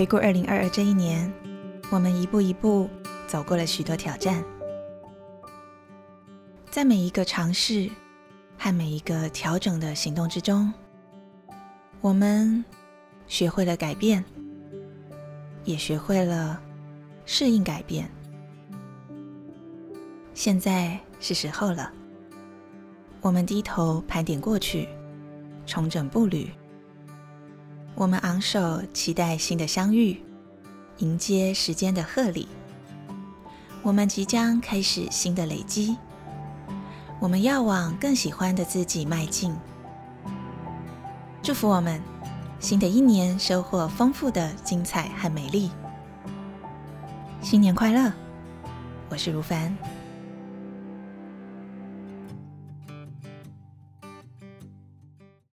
回顾二零二二这一年，我们一步一步走过了许多挑战，在每一个尝试和每一个调整的行动之中，我们学会了改变，也学会了适应改变。现在是时候了，我们低头盘点过去，重整步履。我们昂首期待新的相遇，迎接时间的贺礼。我们即将开始新的累积，我们要往更喜欢的自己迈进。祝福我们，新的一年收获丰富的精彩和美丽。新年快乐！我是如凡。